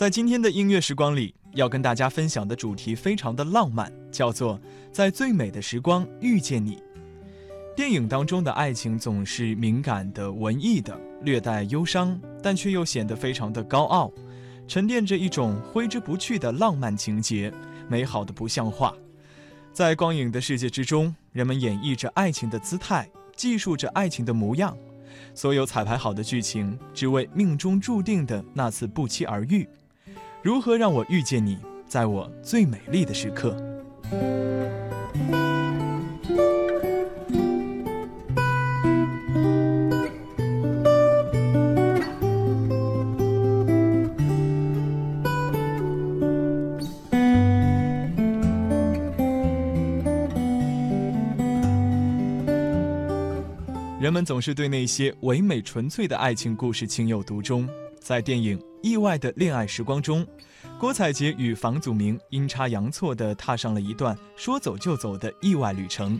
在今天的音乐时光里，要跟大家分享的主题非常的浪漫，叫做在最美的时光遇见你。电影当中的爱情总是敏感的、文艺的，略带忧伤，但却又显得非常的高傲，沉淀着一种挥之不去的浪漫情节，美好的不像话。在光影的世界之中，人们演绎着爱情的姿态，记述着爱情的模样，所有彩排好的剧情，只为命中注定的那次不期而遇。如何让我遇见你，在我最美丽的时刻？人们总是对那些唯美纯粹的爱情故事情有独钟，在电影。意外的恋爱时光中，郭采洁与房祖名阴差阳错地踏上了一段说走就走的意外旅程。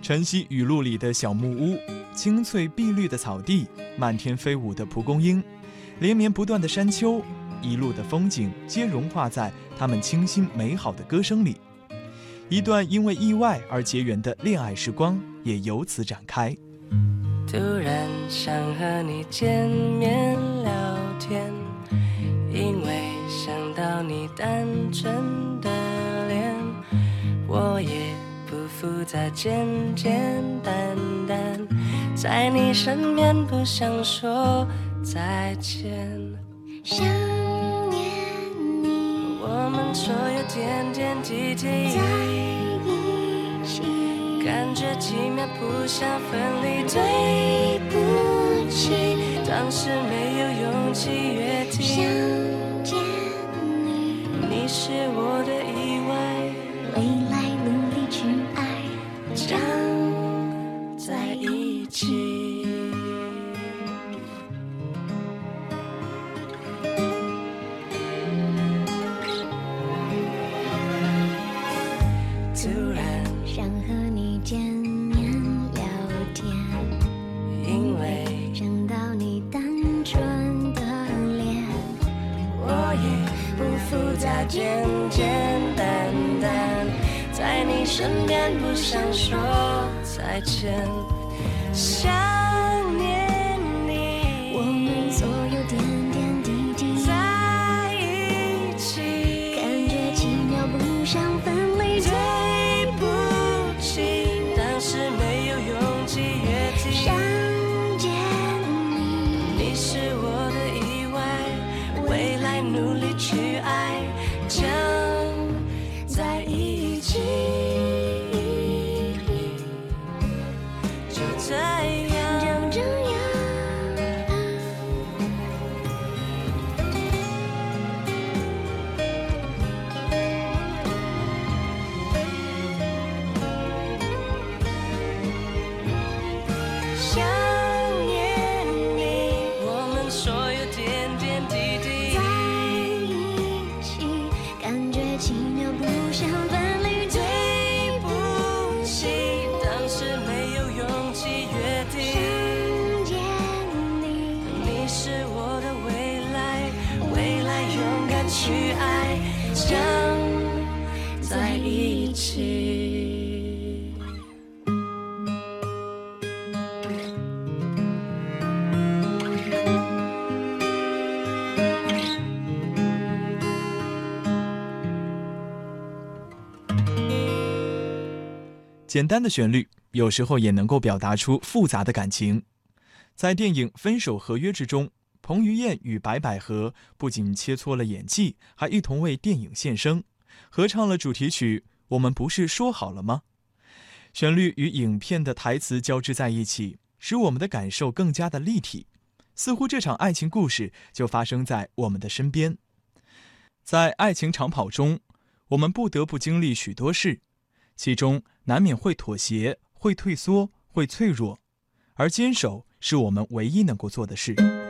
晨曦雨露里的小木屋，青翠碧绿的草地，漫天飞舞的蒲公英，连绵不断的山丘，一路的风景皆融化在他们清新美好的歌声里。一段因为意外而结缘的恋爱时光也由此展开。突然想和你见面天。因为想到你单纯的脸，我也不复杂，简简单单，在你身边不想说再见。想念你，我们所有点点滴滴在一起，感觉奇妙，不想分离。对不起，当时没有勇气约定。想见你，你是我的简简单单，在你身边不想说再见，想简单的旋律有时候也能够表达出复杂的感情。在电影《分手合约》之中，彭于晏与白百合不仅切磋了演技，还一同为电影献声，合唱了主题曲《我们不是说好了吗》。旋律与影片的台词交织在一起，使我们的感受更加的立体，似乎这场爱情故事就发生在我们的身边。在爱情长跑中，我们不得不经历许多事。其中难免会妥协，会退缩，会脆弱，而坚守是我们唯一能够做的事。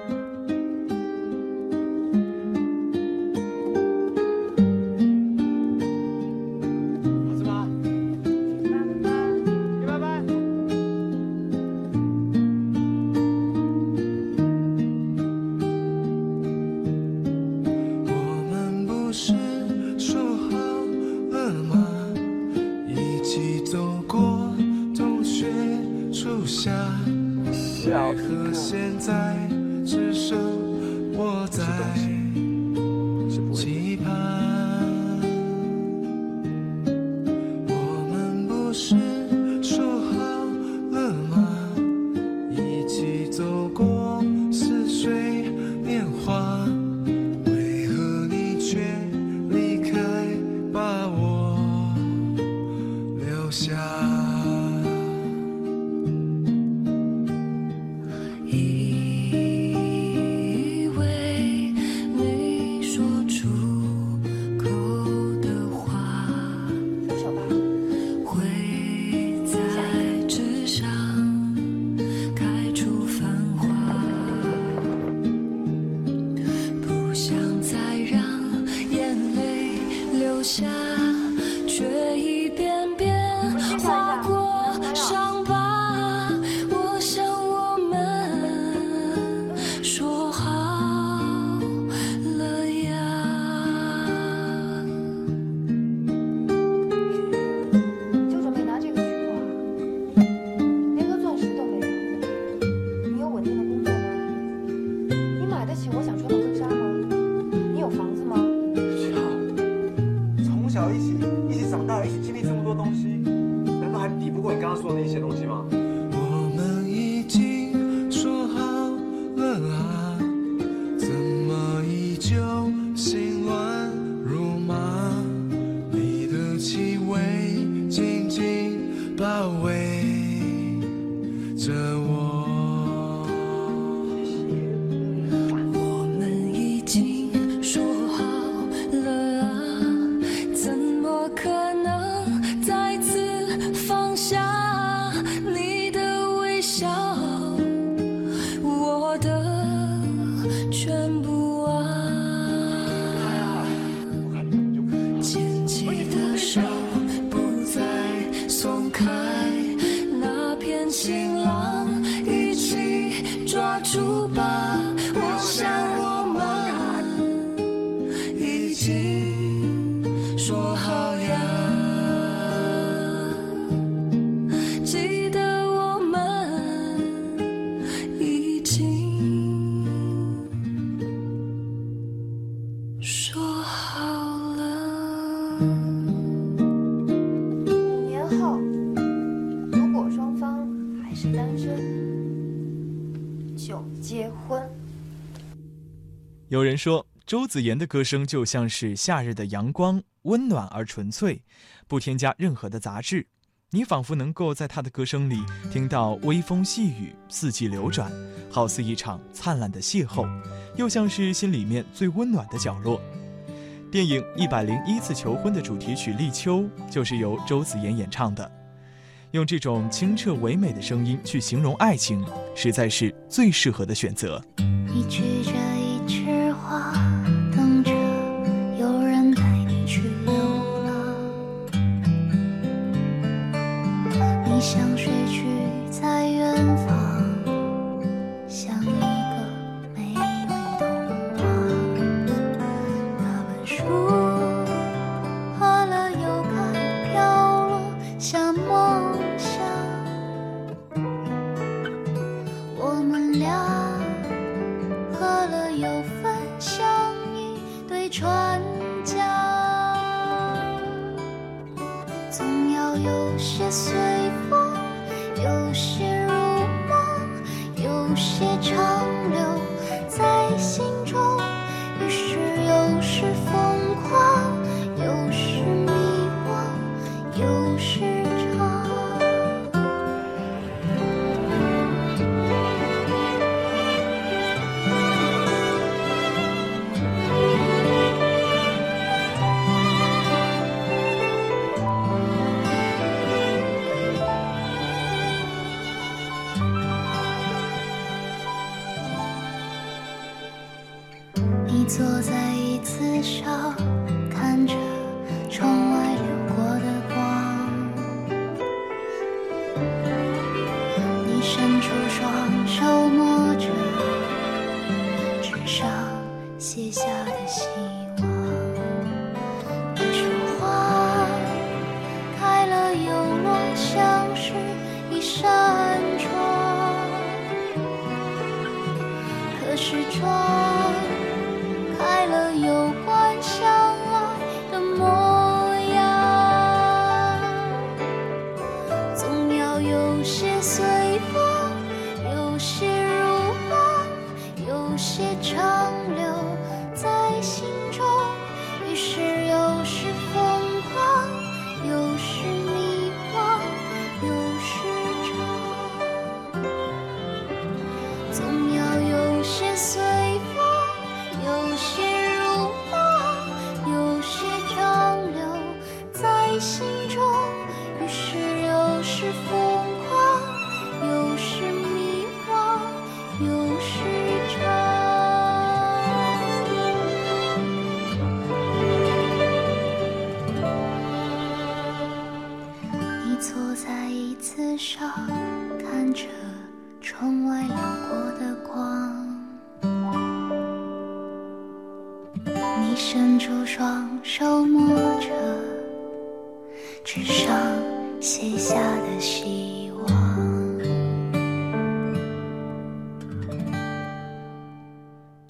记得说周子妍的歌声就像是夏日的阳光温暖而纯粹不添加任何的杂质你仿佛能够在她的歌声里听到微风细雨四季流转好似一场灿烂的邂逅又像是心里面最温暖的角落。电影一百零一次求婚的主题曲立秋就是由周子妍演唱的。用这种清澈唯美的声音去形容爱情实在是最适合的选择。想。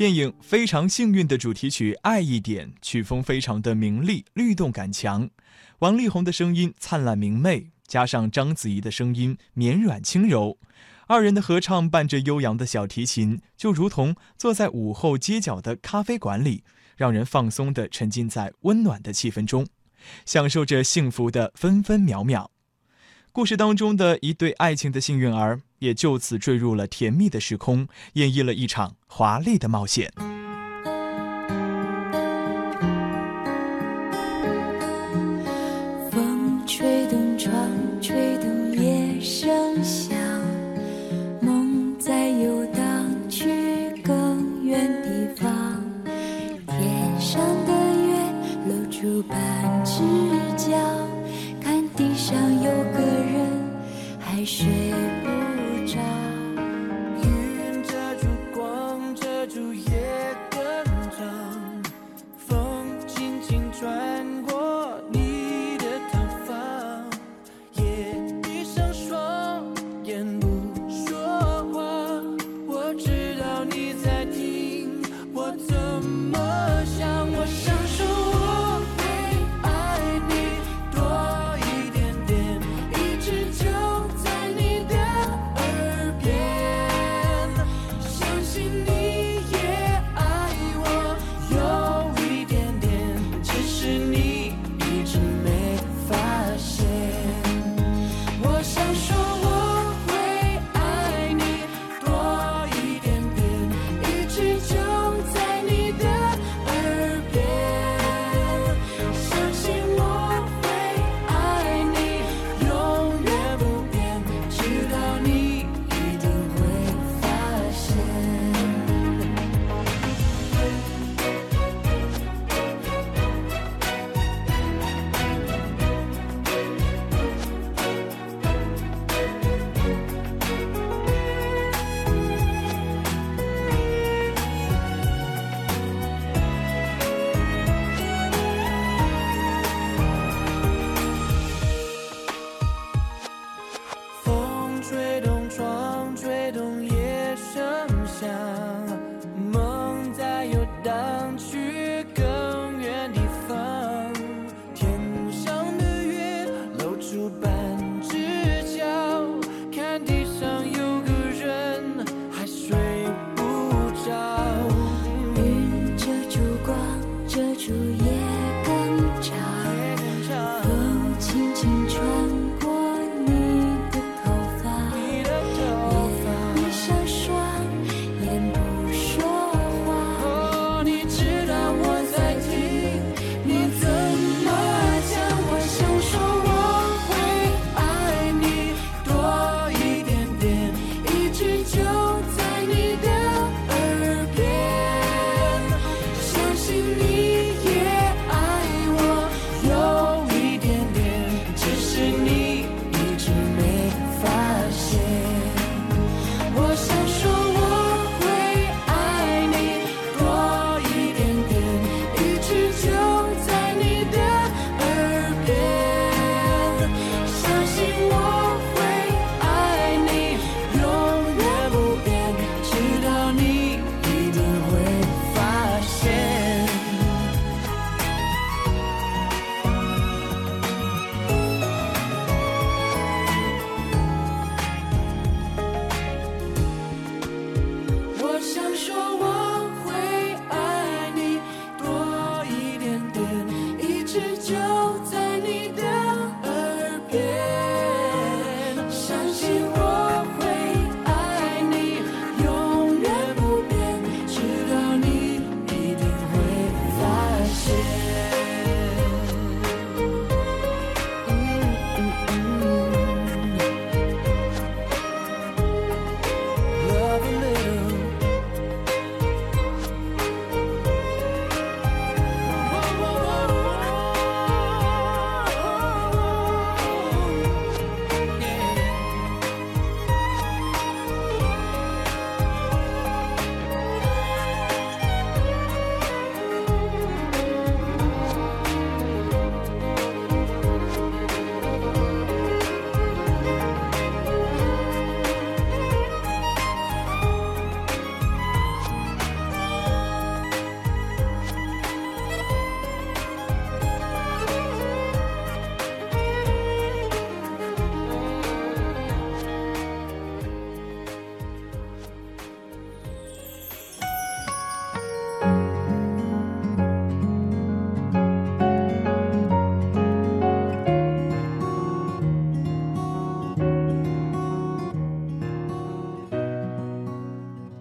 电影非常幸运的主题曲爱一点曲风非常的明丽律动感强王力宏的声音灿烂明媚加上章子怡的声音绵软轻柔。二人的合唱伴着悠扬的小提琴就如同坐在午后街角的咖啡馆里让人放松地沉浸在温暖的气氛中享受着幸福的分分秒秒。故事当中的一对爱情的幸运儿，也就此坠入了甜蜜的时空，演绎了一场华丽的冒险。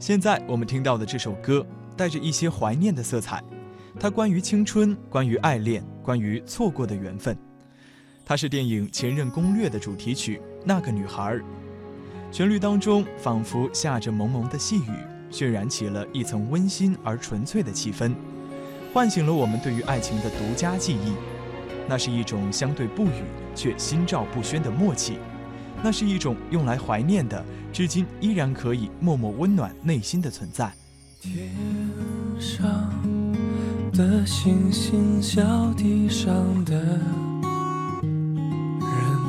现在我们听到的这首歌带着一些怀念的色彩，它关于青春，关于爱恋，关于错过的缘分。它是电影《前任攻略》的主题曲《那个女孩》，旋律当中仿佛下着蒙蒙的细雨，渲染起了一层温馨而纯粹的气氛，唤醒了我们对于爱情的独家记忆。那是一种相对不语却心照不宣的默契，那是一种用来怀念的，至今依然可以默默温暖内心的存在。天上的星星，小地上的人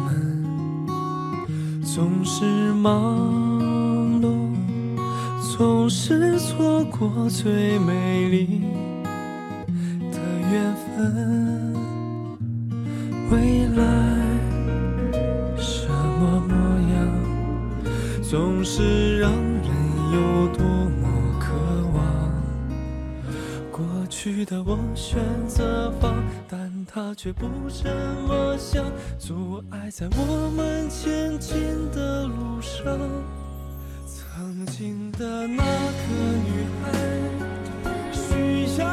们，总是忙碌，总是错过最美丽的缘分。未来总是让人有多么渴望。过去的我选择放，但它却不这么想，阻碍在我们前进的路上。曾经的那个女孩，需要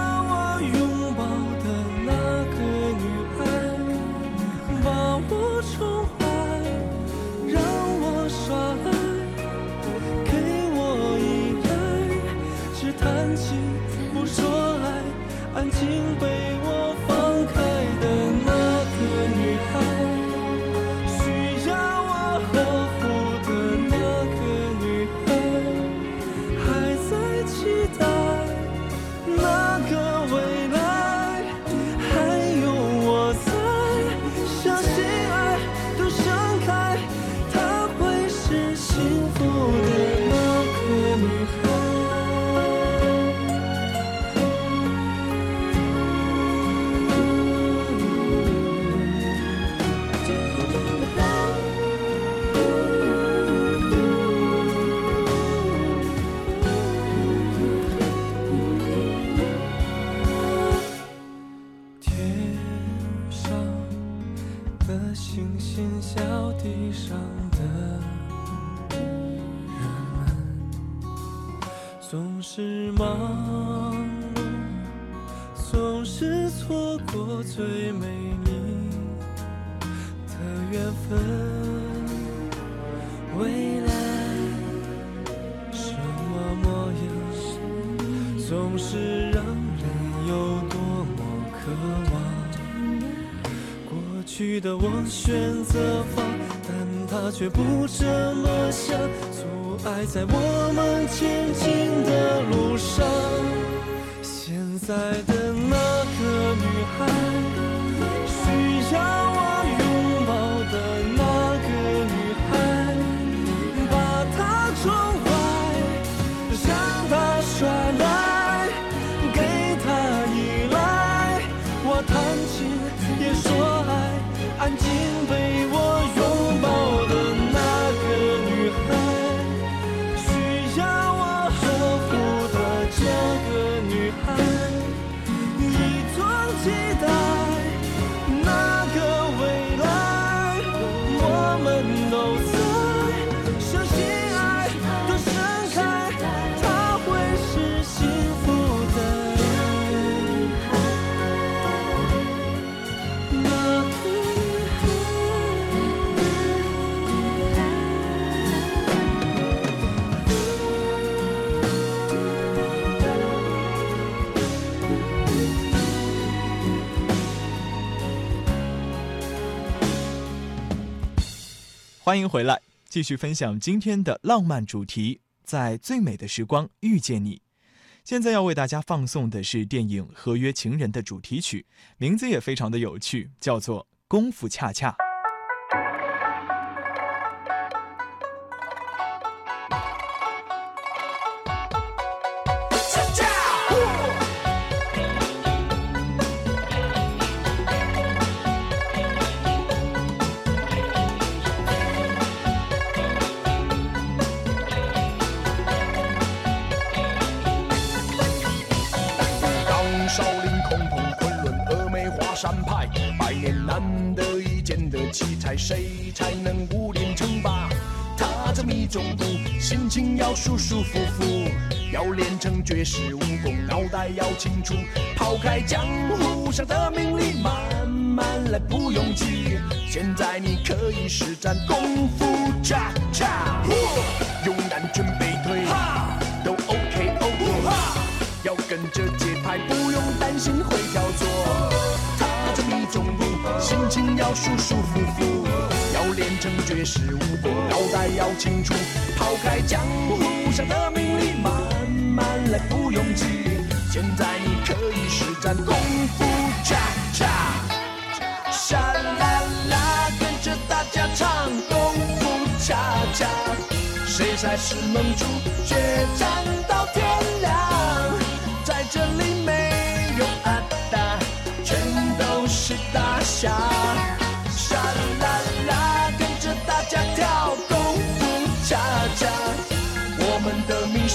忙碌，总是错过最美丽的缘分。未来什么模样，总是让人有多么渴望。过去的我选择放，但他却不这么想，爱在我们前进的路上。现在的那个女孩，欢迎回来，继续分享今天的浪漫主题，在最美的时光遇见你。现在要为大家放送的是电影《合约情人》的主题曲，名字也非常的有趣，叫做《功夫恰恰》。要舒舒服服。要练成绝世武功，脑袋要清楚，抛开江湖上的名利，慢慢来不用急。现在你可以施展功夫恰恰，勇敢准备退，都 OK OK，要跟着节拍，不用担心会跳错。踏着迷中步，心情要舒舒服服，要练成绝世武功，脑袋要清楚，抛开江湖上的名利，慢慢来不用急。现在你可以施展功夫恰恰，沙啦啦，跟着大家唱功夫恰恰，谁才是盟主，决战到天亮。在这里没有阿达，全都是大侠。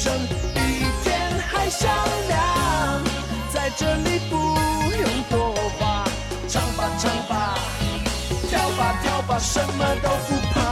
声比天还响亮。在这里不用多话，唱吧唱吧，跳吧跳吧，什么都不怕。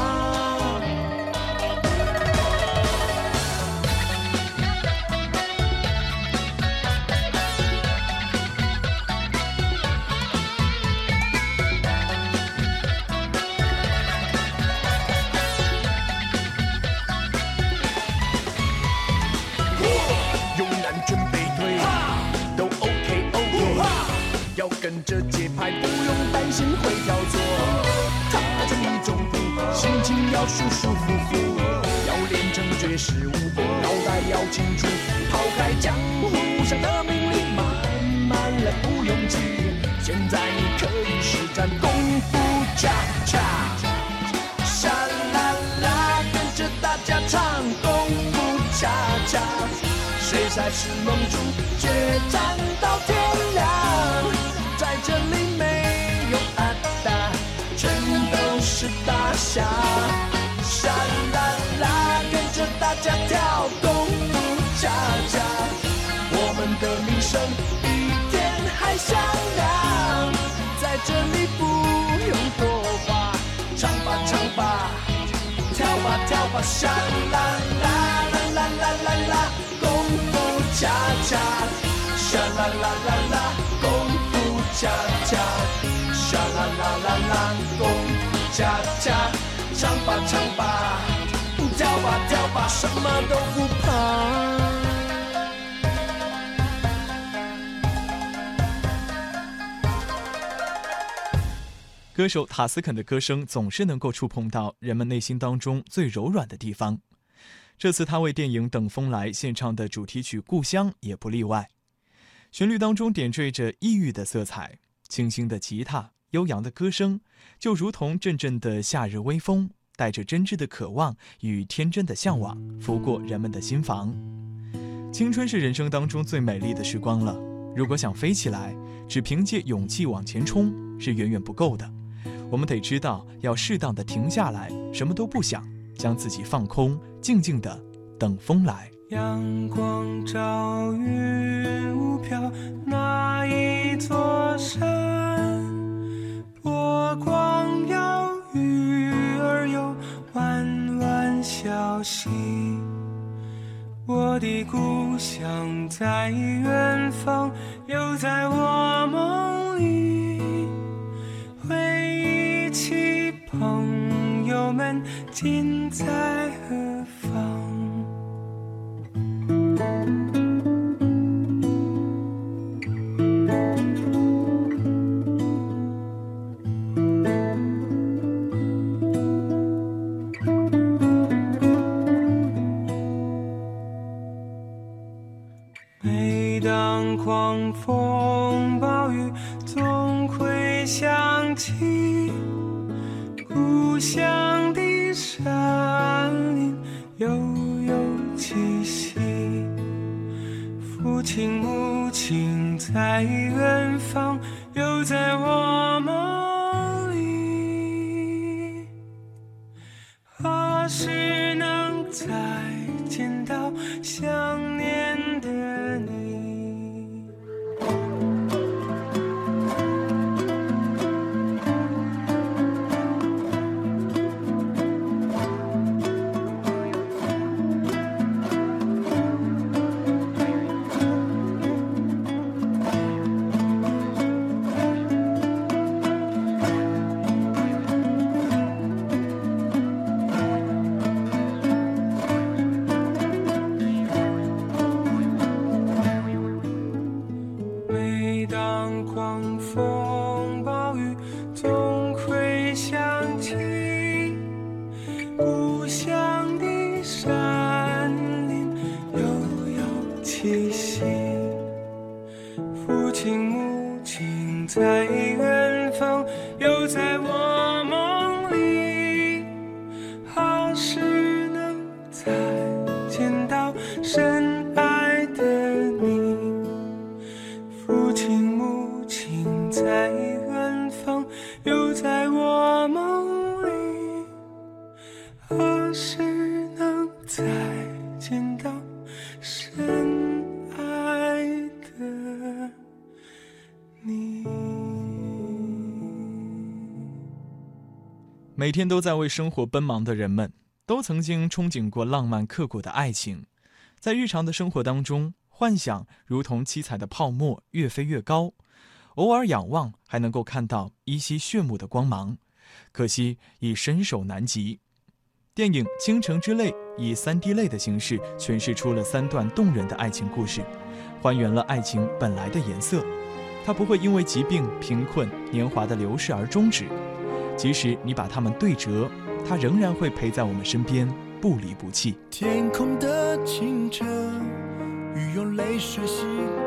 跟着节拍，不用担心会跳错。踏着你中步，心情要舒舒服服，要练成绝世武功，脑袋要清楚，抛开江湖上的名利，慢慢来不用急。现在你可以施展功夫恰恰。沙啦啦，跟着大家唱功夫恰恰，谁才是盟主，决战到天亮。下。沙啦啦，跟着大家跳功夫恰恰，我们的名声比天还响亮。在这里不用多话。唱吧唱吧，跳吧跳吧，沙啦啦啦啦啦啦啦，功夫恰恰，沙啦啦啦啦，功夫恰恰，沙啦啦啦啦，功恰恰，唱吧唱吧，跳吧跳吧，什么都不怕。歌手塔斯肯的歌声总是能够触碰到人们内心当中最柔软的地方。这次他为电影《等风来》献唱的主题曲《故乡》也不例外。旋律当中点缀着异域的色彩，清新的吉他，悠扬的歌声，就如同阵阵的夏日微风，带着真挚的渴望与天真的向往，拂过人们的心房。青春是人生当中最美丽的时光了。如果想飞起来，只凭借勇气往前冲是远远不够的。我们得知道要适当的停下来，什么都不想，将自己放空，静静的等风来。阳光照云雾飘，那一座山，的故乡在远方，又在我梦里。回忆起朋友们，今在每天都在为生活奔忙的人们，都曾经憧憬过浪漫刻骨的爱情。在日常的生活当中，幻想如同七彩的泡沫，越飞越高。偶尔仰望，还能够看到依稀炫目的光芒，可惜已伸手难及。电影《倾城之泪》以三 D 泪的形式诠释出了三段动人的爱情故事，还原了爱情本来的颜色。它不会因为疾病、贫困、年华的流逝而终止。即使你把它们对折，它仍然会陪在我们身边，不离不弃。天空的清澈，雨用泪水洗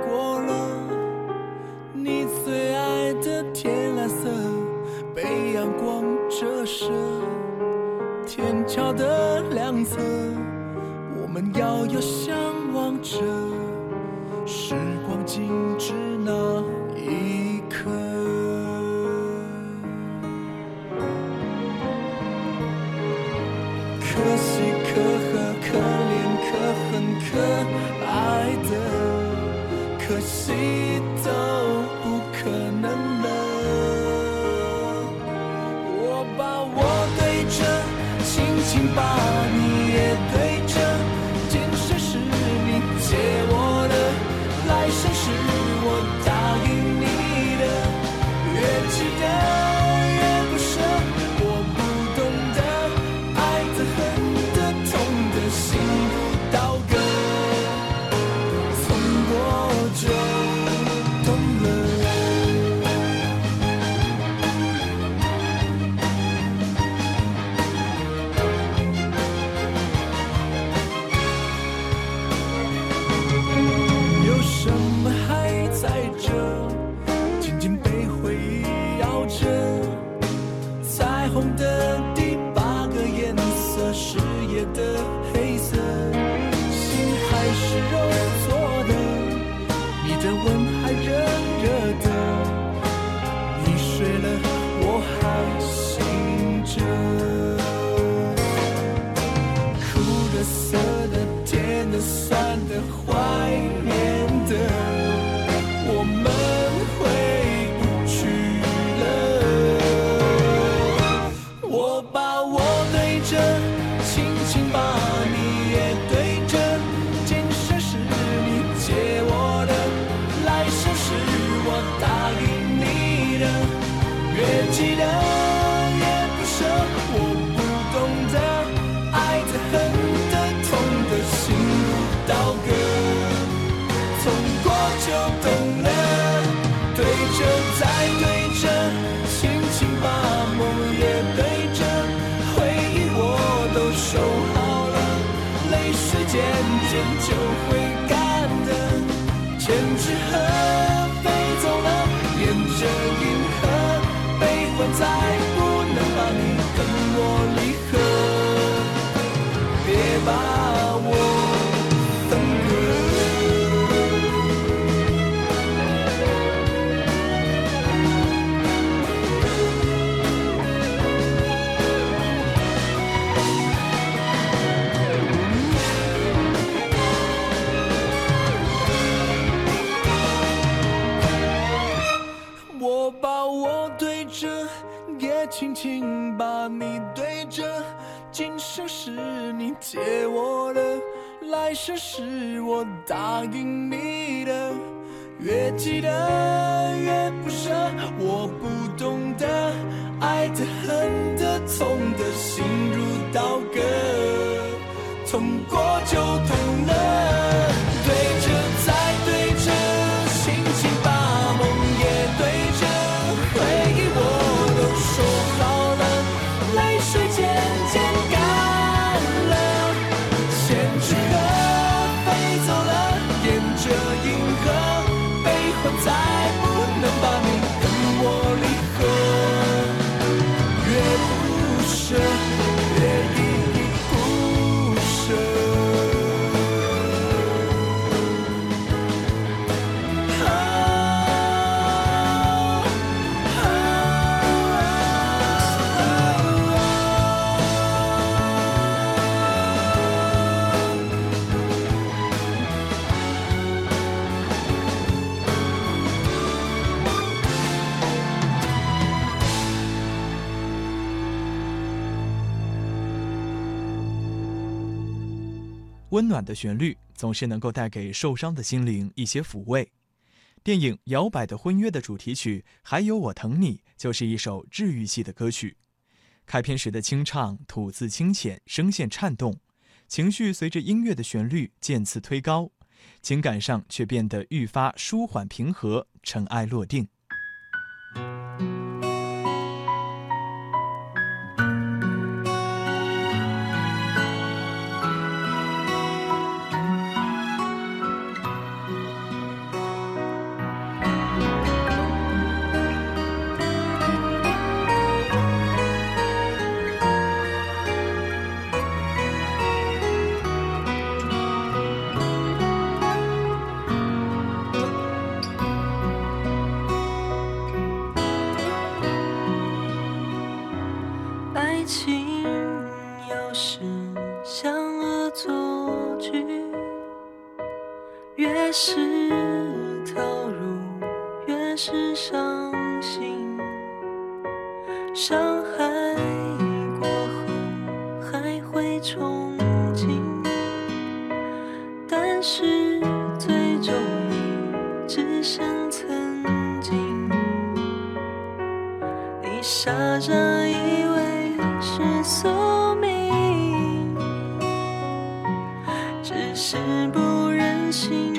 过了你最爱的天蓝色，被阳光折射。天桥的两侧，我们遥遥相望着，时光静止那可恨，可怜可恨，可爱的，可惜都不可能了。我把我对着，轻轻把借我的，来生是我答应你的。越记得越不舍，我不懂得爱的、恨的、痛的，心如刀割，痛过就痛了。温暖的旋律总是能够带给受伤的心灵一些抚慰。电影《摇摆的婚约》的主题曲《还有我疼你》就是一首治愈系的歌曲。开篇时的清唱，吐字清浅，声线颤动，情绪随着音乐的旋律渐次推高，情感上却变得愈发舒缓平和，尘埃落定。越是投入，越是伤心。伤害过后还会憧憬，但是最终你只剩曾经。你傻傻以为是宿命，只是不忍心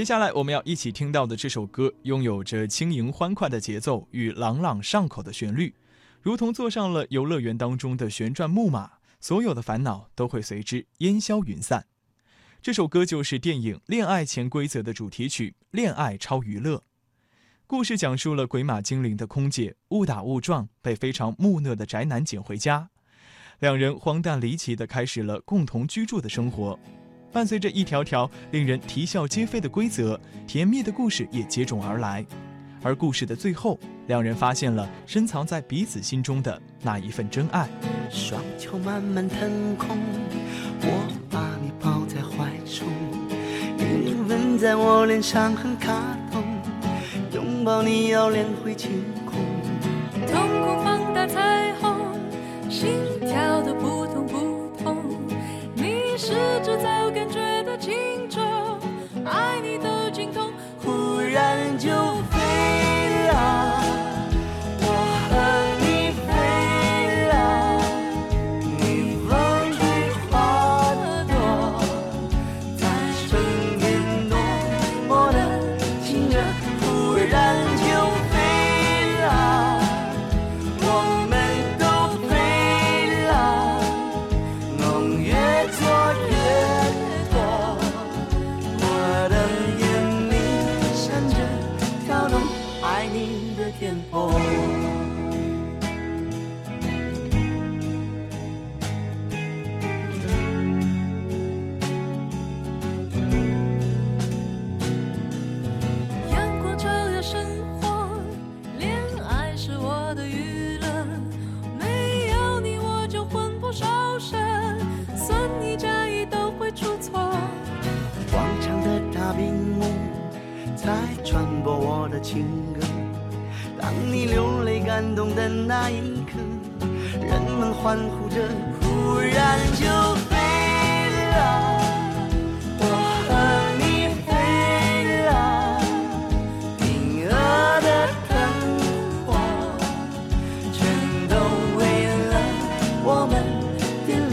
接下来我们要一起听到的这首歌，拥有着轻盈欢快的节奏与朗朗上口的旋律，如同坐上了游乐园当中的旋转木马，所有的烦恼都会随之烟消云散。这首歌就是电影《恋爱潜规则》的主题曲《恋爱超娱乐》。故事讲述了鬼马精灵的空姐误打误撞被非常木讷的宅男捡回家，两人荒诞离奇地开始了共同居住的生活。伴随着一条条令人啼笑皆非的规则，甜蜜的故事也接踵而来。而故事的最后，两人发现了深藏在彼此心中的那一份真爱。双脚慢慢腾空，我把你抱在怀中，云吻在我脸上很卡通，拥抱你要脸会晴空。瞳孔放大彩虹，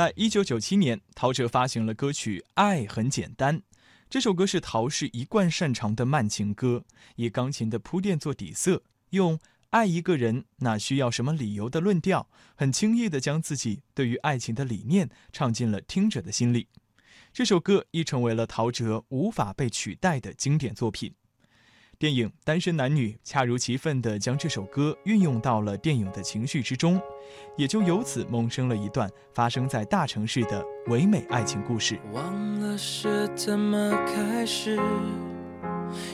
在一九九七年，陶喆发行了歌曲《爱很简单》。这首歌是陶氏一贯擅长的慢情歌，以钢琴的铺垫做底色，用“爱一个人哪需要什么理由”的论调，很轻易地将自己对于爱情的理念唱进了听者的心里。这首歌亦成为了陶喆无法被取代的经典作品。电影《单身男女》恰如其分地将这首歌运用到了电影的情绪之中，也就由此萌生了一段发生在大城市的唯美爱情故事。忘了是怎么开始，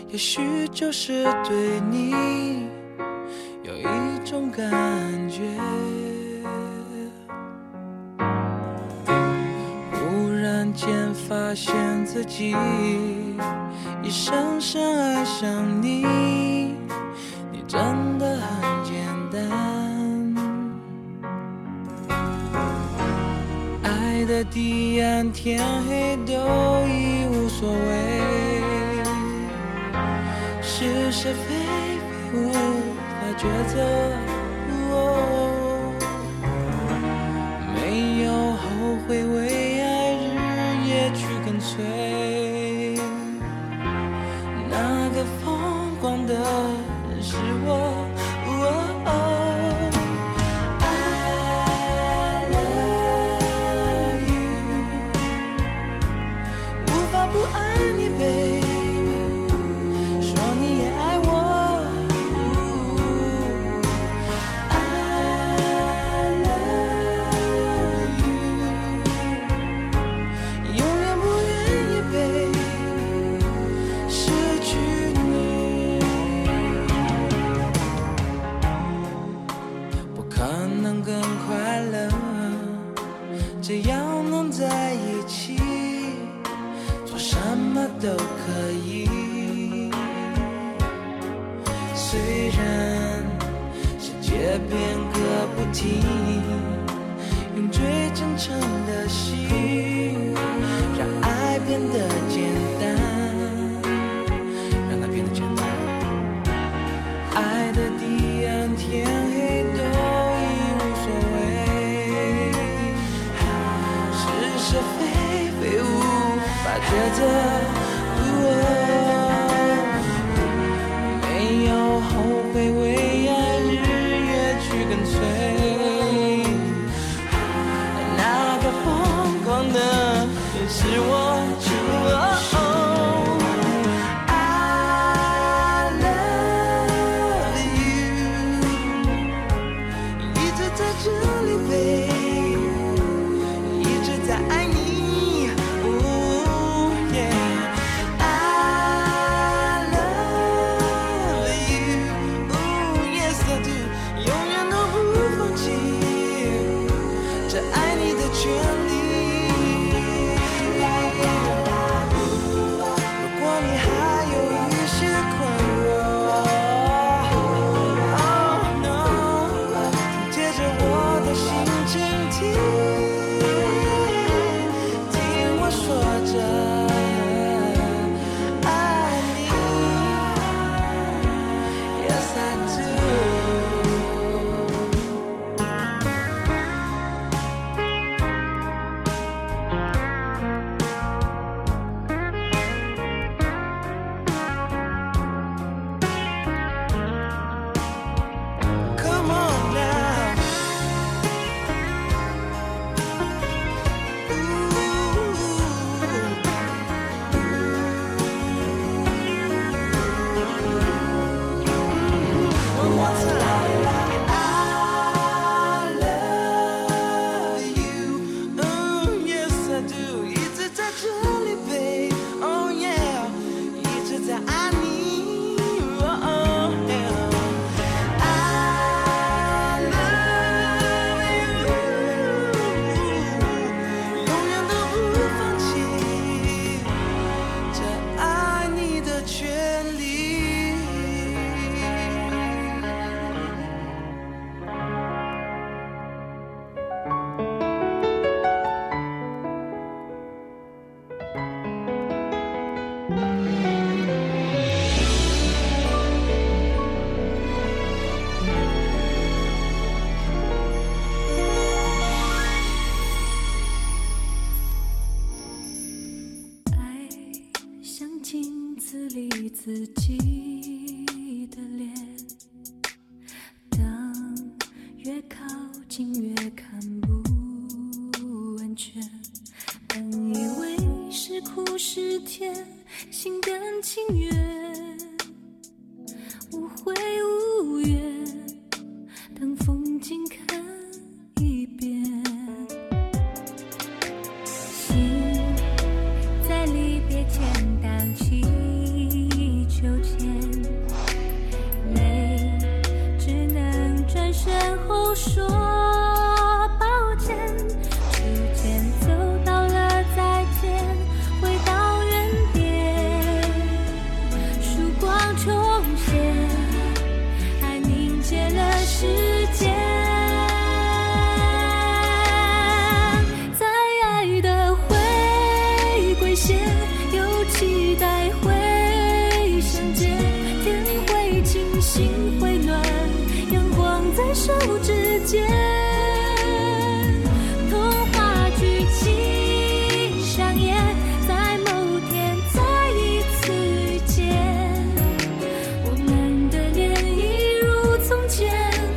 也许就是对你有一种感觉。忽然间发现自己已深深爱上你，你真的很简单。爱的彼岸，天黑都已无所谓，是是非非无法抉择。哦没有后悔，为爱日夜去跟随。自己